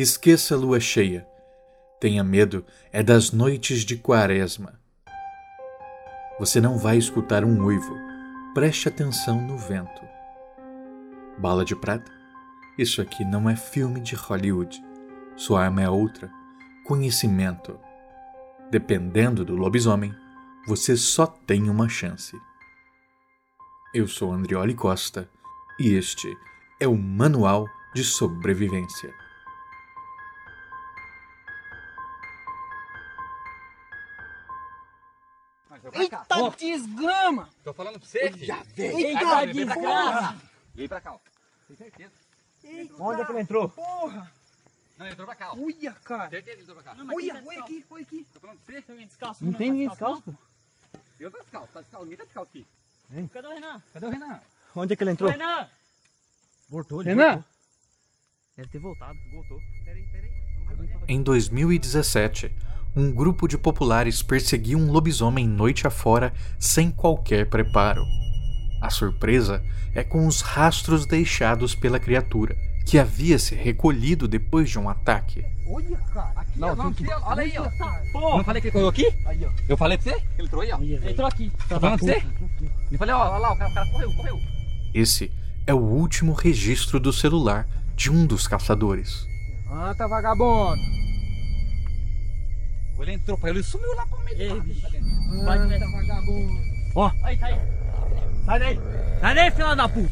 Esqueça a lua cheia. Tenha medo é das noites de quaresma. Você não vai escutar um uivo. Preste atenção no vento. Bala de prata? Isso aqui não é filme de Hollywood. Sua arma é outra: conhecimento. Dependendo do lobisomem, você só tem uma chance. Eu sou Andrioli Costa e este é o Manual de Sobrevivência. Oh. desgrama! Tô falando pra você, filho. Já veio. Eita desgrama! Vem pra cá, ó. Tem certeza. Eita, Onde é que ele entrou? Porra! Não, ele entrou pra cá, ó. Uia, cara. Certeza que ele entrou pra cá. Olha, olha aqui, olha aqui. Tô falando pra você. Descalço, não tem ninguém descalço, pô. Eu tô descalço, tá descalço. Ninguém tá descalço aqui. Cadê o Renan? Cadê o Renan? Onde é que ele entrou? Renan! Voltou, ele Renan? voltou. Deve ter voltado. Voltou. Peraí, peraí. Em 2017, um grupo de populares perseguiu um lobisomem noite afora sem qualquer preparo. A surpresa é com os rastros deixados pela criatura, que havia se recolhido depois de um ataque. Olha, cara. Aqui, Não, ó, tem que- olha aí, ó. Porra. Não falei que ele correu aqui? Aí, ó. Eu falei pra você? Ele entrou aí, ó. Ele Entrou aqui. Tô falando pra você? Eu falei, ó, olha lá, o cara, o cara correu, correu. Esse é o último registro do celular de um dos caçadores. Levanta, vagabundo. Ele entrou pra ele e sumiu lá pro meio do mato. Vai, vagabundo. Aí, tá aí. Sai daí! Sai daí, filha da puta.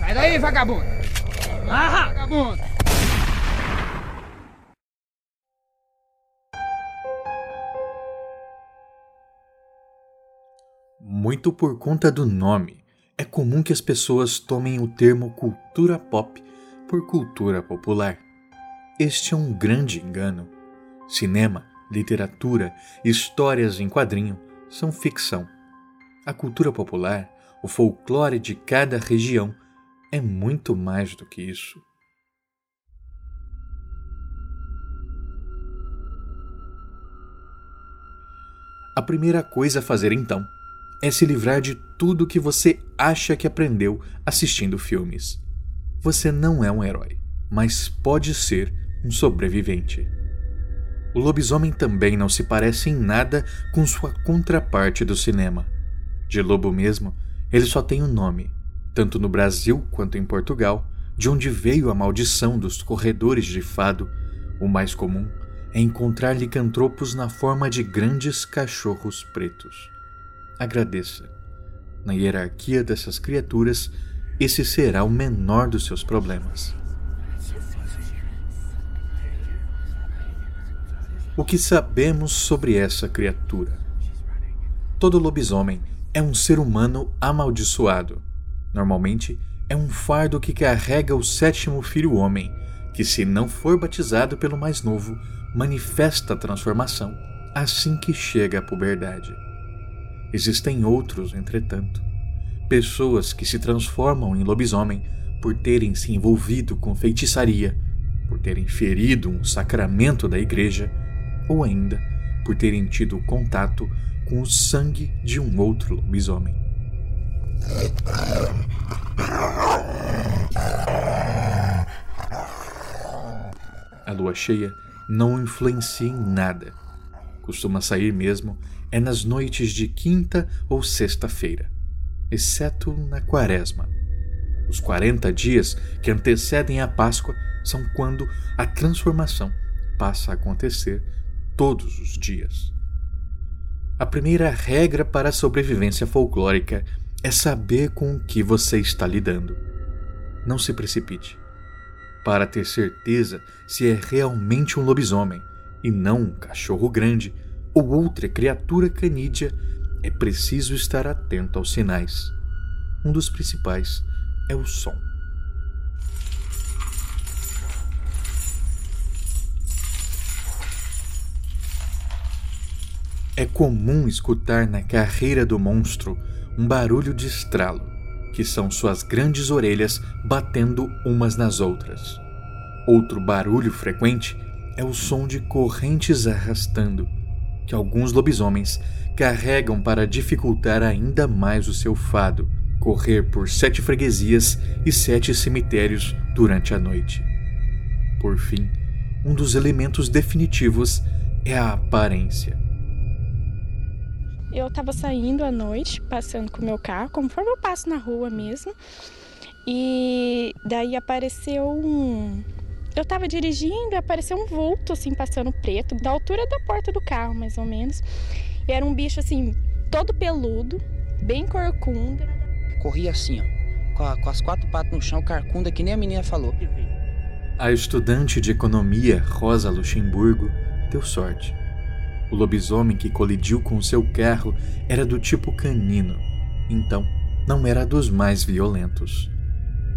Sai daí, vagabundo. Ah! Vagabundo. Muito por conta do nome, é comum que as pessoas tomem o termo cultura pop por cultura popular. Este é um grande engano. Cinema, literatura, histórias em quadrinho são ficção. A cultura popular, o folclore de cada região, é muito mais do que isso. A primeira coisa a fazer então é se livrar de tudo que você acha que aprendeu assistindo filmes. Você não é um herói, mas pode ser um sobrevivente. O lobisomem também não se parece em nada com sua contraparte do cinema. De lobo mesmo, ele só tem um nome, tanto no Brasil quanto em Portugal, de onde veio a maldição dos corredores de fado. O mais comum é encontrar licantropos na forma de grandes cachorros pretos. Agradeça. Na hierarquia dessas criaturas, esse será o menor dos seus problemas. O que sabemos sobre essa criatura? Todo lobisomem é um ser humano amaldiçoado. Normalmente, é um fardo que carrega o sétimo filho homem, que, se não for batizado pelo mais novo, manifesta a transformação assim que chega à puberdade. Existem outros, entretanto, pessoas que se transformam em lobisomem por terem se envolvido com feitiçaria, por terem ferido um sacramento da igreja ou ainda por terem tido contato com o sangue de um outro lobisomem. A lua cheia não influencia em nada. Costuma sair mesmo é nas noites de quinta ou sexta-feira, exceto na quaresma. Os 40 dias que antecedem a Páscoa são quando a transformação passa a acontecer todos os dias. A primeira regra para a sobrevivência folclórica é saber com o que você está lidando. Não se precipite. Para ter certeza se é realmente um lobisomem e não um cachorro grande ou outra criatura canídea, é preciso estar atento aos sinais. Um dos principais é o som. É comum escutar na carreira do monstro um barulho de estralo, que são suas grandes orelhas batendo umas nas outras. Outro barulho frequente é o som de correntes arrastando, que alguns lobisomens carregam para dificultar ainda mais o seu fado, correr por sete freguesias e sete cemitérios durante a noite. Por fim, um dos elementos definitivos é a aparência. Eu tava saindo à noite, passando com o meu carro, conforme eu passo na rua mesmo. E daí apareceu um. Eu tava dirigindo e apareceu um vulto, assim, passando preto, da altura da porta do carro, mais ou menos. E era um bicho, assim, todo peludo, bem corcunda. Corria assim, ó, com, a- com as quatro patas no chão, carcunda, que nem a menina falou. A estudante de economia Rosa Luxemburgo deu sorte. O lobisomem que colidiu com seu carro era do tipo canino, então não era dos mais violentos.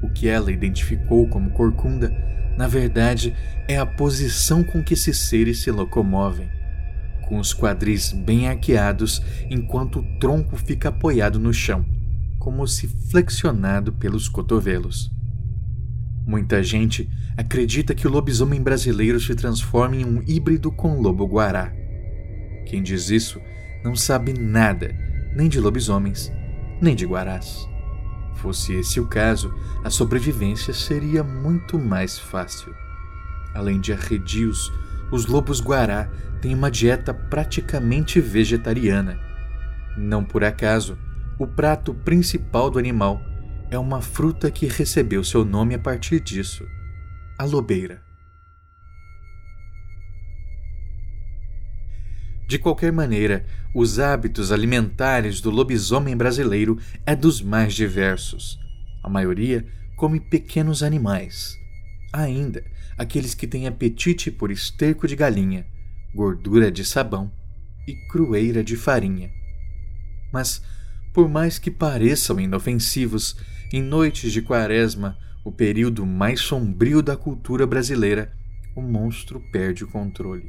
O que ela identificou como corcunda, na verdade, é a posição com que esses seres se locomovem, com os quadris bem arqueados enquanto o tronco fica apoiado no chão, como se flexionado pelos cotovelos. Muita gente acredita que o lobisomem brasileiro se transforma em um híbrido com lobo-guará. Quem diz isso não sabe nada, nem de lobisomens, nem de guarás. Fosse esse o caso, a sobrevivência seria muito mais fácil. Além de arredios, os lobos-guará têm uma dieta praticamente vegetariana. Não por acaso, o prato principal do animal é uma fruta que recebeu seu nome a partir disso: a lobeira. De qualquer maneira, os hábitos alimentares do lobisomem brasileiro é dos mais diversos. A maioria come pequenos animais. Ainda aqueles que têm apetite por esterco de galinha, gordura de sabão e crueira de farinha. Mas, por mais que pareçam inofensivos, em noites de quaresma, o período mais sombrio da cultura brasileira, o monstro perde o controle.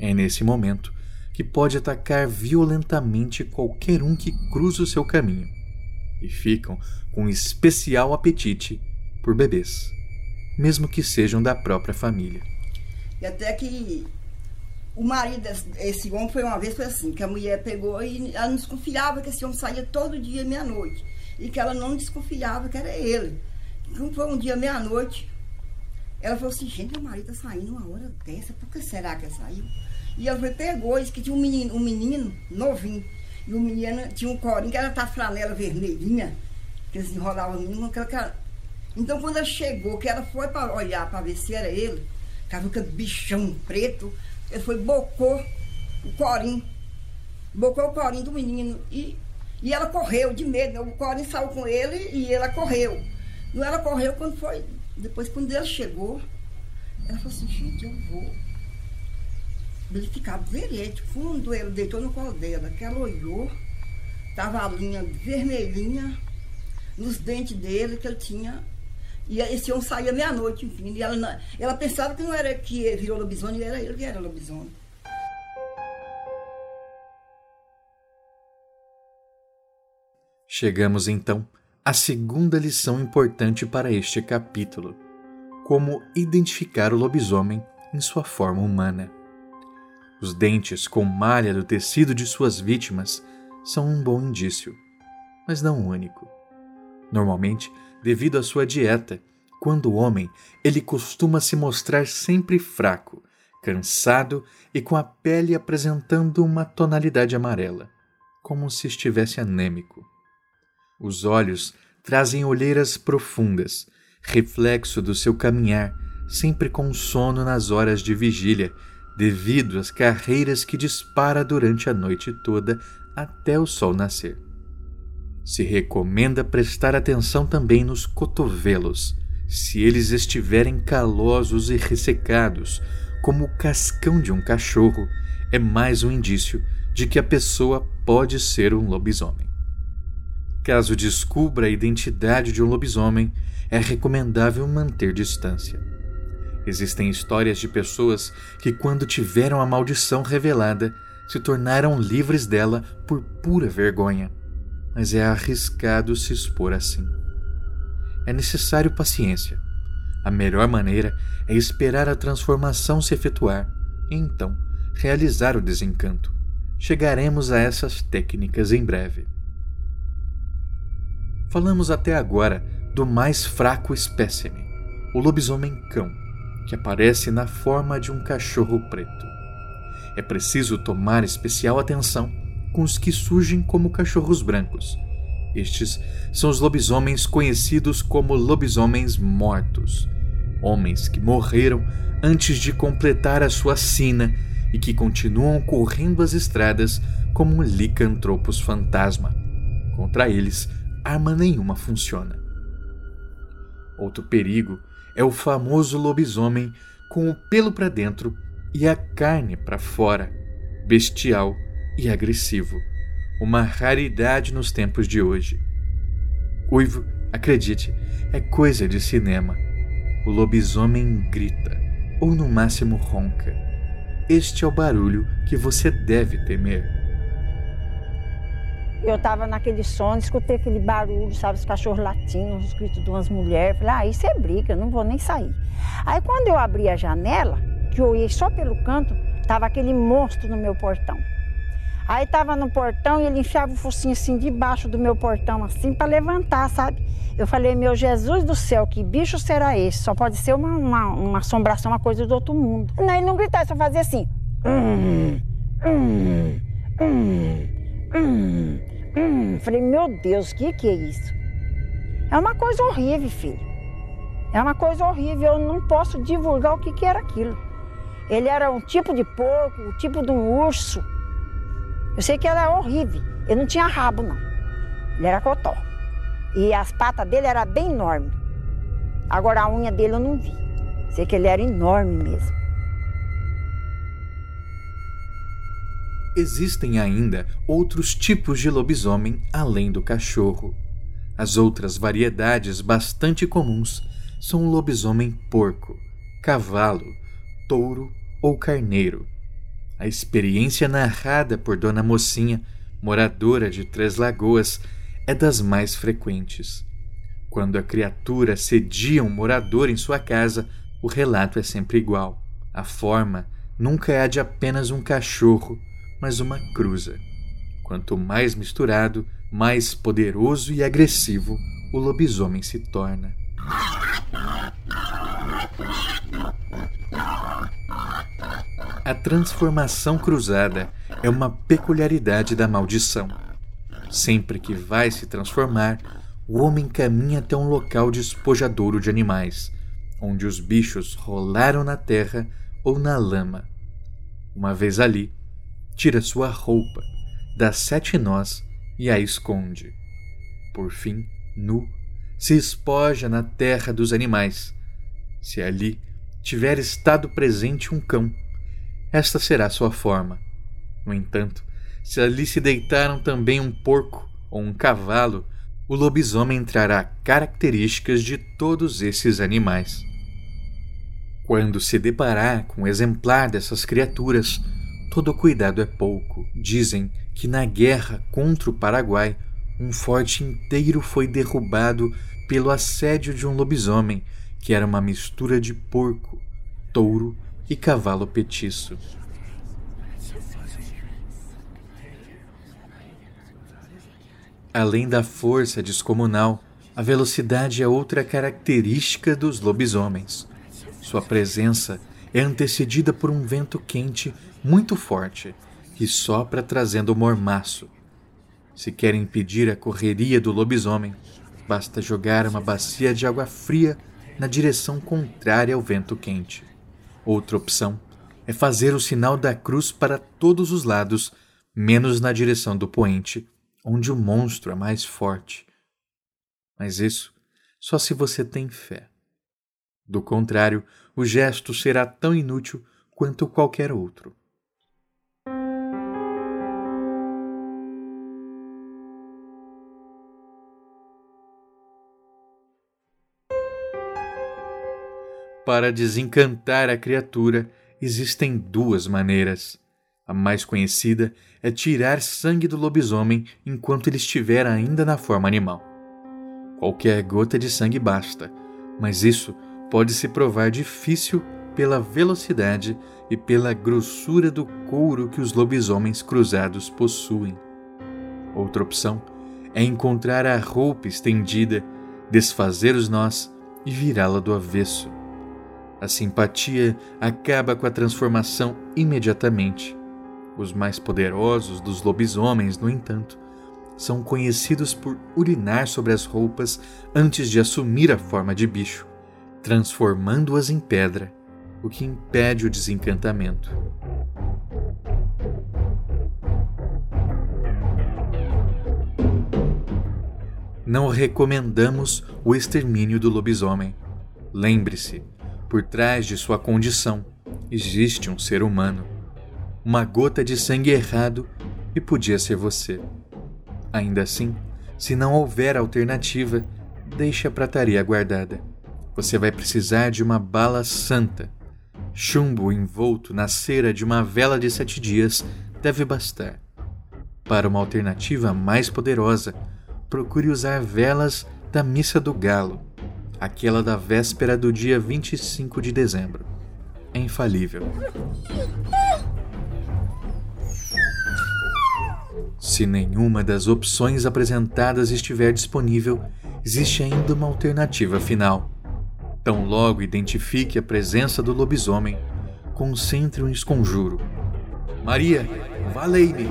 É nesse momento que pode atacar violentamente qualquer um que cruza o seu caminho, e ficam com especial apetite por bebês, mesmo que sejam da própria família. E até que o marido esse homem foi uma vez foi assim, que a mulher pegou e ela não desconfiava que esse homem saía todo dia meia-noite. E que ela não desconfiava que era ele. Quando foi um dia meia-noite, ela falou assim, gente, meu marido tá saindo uma hora dessa, por que será que ele saiu? E ela foi, pegou, disse que tinha um menino, um menino novinho. E o menino tinha um corinho, que era tá flanela vermelhinha, que eles enrolavam o menino, aquela, aquela... Então quando ela chegou, que ela foi para olhar para ver se era ele, tava com aquele bichão preto, ele foi, bocou o corinho, bocou o corinho do menino e, e ela correu de medo, né? o corinho saiu com ele e ela correu. E ela correu quando foi, depois quando ele chegou, ela falou assim, gente, eu vou ele ficava verete. Quando ele deitou no colo dela, que ela olhou, tava a linha vermelhinha nos dentes dele, que ele tinha. E esse homem saía meia-noite, enfim. E ela, ela pensava que não era que virou lobisomem, era ele que era lobisomem. Chegamos então à segunda lição importante para este capítulo: como identificar o lobisomem em sua forma humana. Os dentes com malha do tecido de suas vítimas são um bom indício, mas não o único. Normalmente, devido à sua dieta, quando o homem, ele costuma se mostrar sempre fraco, cansado e com a pele apresentando uma tonalidade amarela, como se estivesse anêmico. Os olhos trazem olheiras profundas, reflexo do seu caminhar, sempre com sono nas horas de vigília, devido às carreiras que dispara durante a noite toda até o sol nascer. Se recomenda prestar atenção também nos cotovelos, se eles estiverem calosos e ressecados, como o cascão de um cachorro, é mais um indício de que a pessoa pode ser um lobisomem. Caso descubra a identidade de um lobisomem, é recomendável manter distância. Existem histórias de pessoas que, quando tiveram a maldição revelada, se tornaram livres dela por pura vergonha, mas é arriscado se expor assim. É necessário paciência. A melhor maneira é esperar a transformação se efetuar e então realizar o desencanto. Chegaremos a essas técnicas em breve. Falamos até agora do mais fraco espécime, o lobisomem cão, que aparece na forma de um cachorro preto. É preciso tomar especial atenção com os que surgem como cachorros brancos. Estes são os lobisomens conhecidos como lobisomens mortos, homens que morreram antes de completar a sua sina e que continuam correndo as estradas como licantropos fantasma. Contra eles, arma nenhuma funciona. Outro perigo é o famoso lobisomem com o pelo para dentro e a carne para fora, bestial e agressivo, uma raridade nos tempos de hoje. Uivo, acredite, é coisa de cinema. O lobisomem grita, ou no máximo ronca. Este é o barulho que você deve temer. Eu estava naquele sono, escutei aquele barulho, sabe, os cachorros latindo, os gritos de umas mulheres. Falei, ah, isso é briga, não vou nem sair. Aí quando eu abri a janela, que eu olhei só pelo canto, tava aquele monstro no meu portão. Aí tava no portão e ele enfiava o focinho assim debaixo do meu portão, assim, para levantar, sabe? Eu falei, meu Jesus do céu, que bicho será esse? Só pode ser uma, uma, uma assombração, uma coisa do outro mundo. Não, ele não gritava, só fazia assim. Hum, hum, hum, hum, hum. Falei, meu Deus, o que, que é isso? É uma coisa horrível, filho. É uma coisa horrível, eu não posso divulgar o que, que era aquilo. Ele era um tipo de porco, um tipo de um urso. Eu sei que era horrível. Ele não tinha rabo, não. Ele era cotó. E as patas dele eram bem enormes. Agora a unha dele eu não vi. Sei que ele era enorme mesmo. Existem ainda outros tipos de lobisomem além do cachorro. As outras variedades bastante comuns são o lobisomem porco, cavalo, touro ou carneiro. A experiência narrada por Dona Mocinha, moradora de Três Lagoas, é das mais frequentes. Quando a criatura cedia um morador em sua casa, o relato é sempre igual. A forma nunca é a de apenas um cachorro, mas uma cruza. Quanto mais misturado, mais poderoso e agressivo o lobisomem se torna. A transformação cruzada é uma peculiaridade da maldição. Sempre que vai se transformar, o homem caminha até um local despojadouro de animais, onde os bichos rolaram na terra ou na lama. Uma vez ali, tira sua roupa, dá sete nós e a esconde. Por fim, nu, se espoja na terra dos animais. Se ali tiver estado presente um cão, esta será sua forma. No entanto, se ali se deitaram também um porco ou um cavalo, o lobisomem trará características de todos esses animais. Quando se deparar com um exemplar dessas criaturas, todo cuidado é pouco. Dizem que na guerra contra o Paraguai, um forte inteiro foi derrubado pelo assédio de um lobisomem, que era uma mistura de porco, touro e cavalo petiço. Além da força descomunal, a velocidade é outra característica dos lobisomens. Sua presença é antecedida por um vento quente muito forte que sopra trazendo mormaço. Se quer impedir a correria do lobisomem, basta jogar uma bacia de água fria na direção contrária ao vento quente. Outra opção é fazer o sinal da cruz para todos os lados, menos na direção do poente, onde o monstro é mais forte. Mas isso só se você tem fé. Do contrário, o gesto será tão inútil quanto qualquer outro. Para desencantar a criatura, existem duas maneiras. A mais conhecida é tirar sangue do lobisomem enquanto ele estiver ainda na forma animal. Qualquer gota de sangue basta, mas isso pode se provar difícil pela velocidade e pela grossura do couro que os lobisomens cruzados possuem. Outra opção é encontrar a roupa estendida, desfazer os nós e virá-la do avesso. A simpatia acaba com a transformação imediatamente. Os mais poderosos dos lobisomens, no entanto, são conhecidos por urinar sobre as roupas antes de assumir a forma de bicho, transformando-as em pedra, o que impede o desencantamento. Não recomendamos o extermínio do lobisomem. Lembre-se, por trás de sua condição existe um ser humano. Uma gota de sangue errado e podia ser você. Ainda assim, se não houver alternativa, deixe a prataria guardada. Você vai precisar de uma bala santa. Chumbo envolto na cera de uma vela de sete dias deve bastar. Para uma alternativa mais poderosa, procure usar velas da Missa do Galo, aquela da véspera do dia 25 de dezembro. É infalível. Se nenhuma das opções apresentadas estiver disponível, existe ainda uma alternativa final. Tão logo identifique a presença do lobisomem, concentre um esconjuro. Maria, valei-me!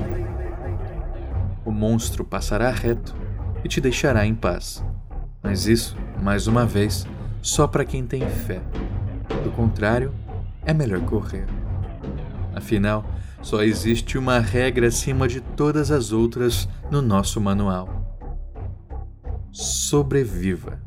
O monstro passará reto e te deixará em paz. Mas isso, mais uma vez, só para quem tem fé. Do contrário, é melhor correr. Afinal, só existe uma regra acima de todas as outras no nosso manual: sobreviva.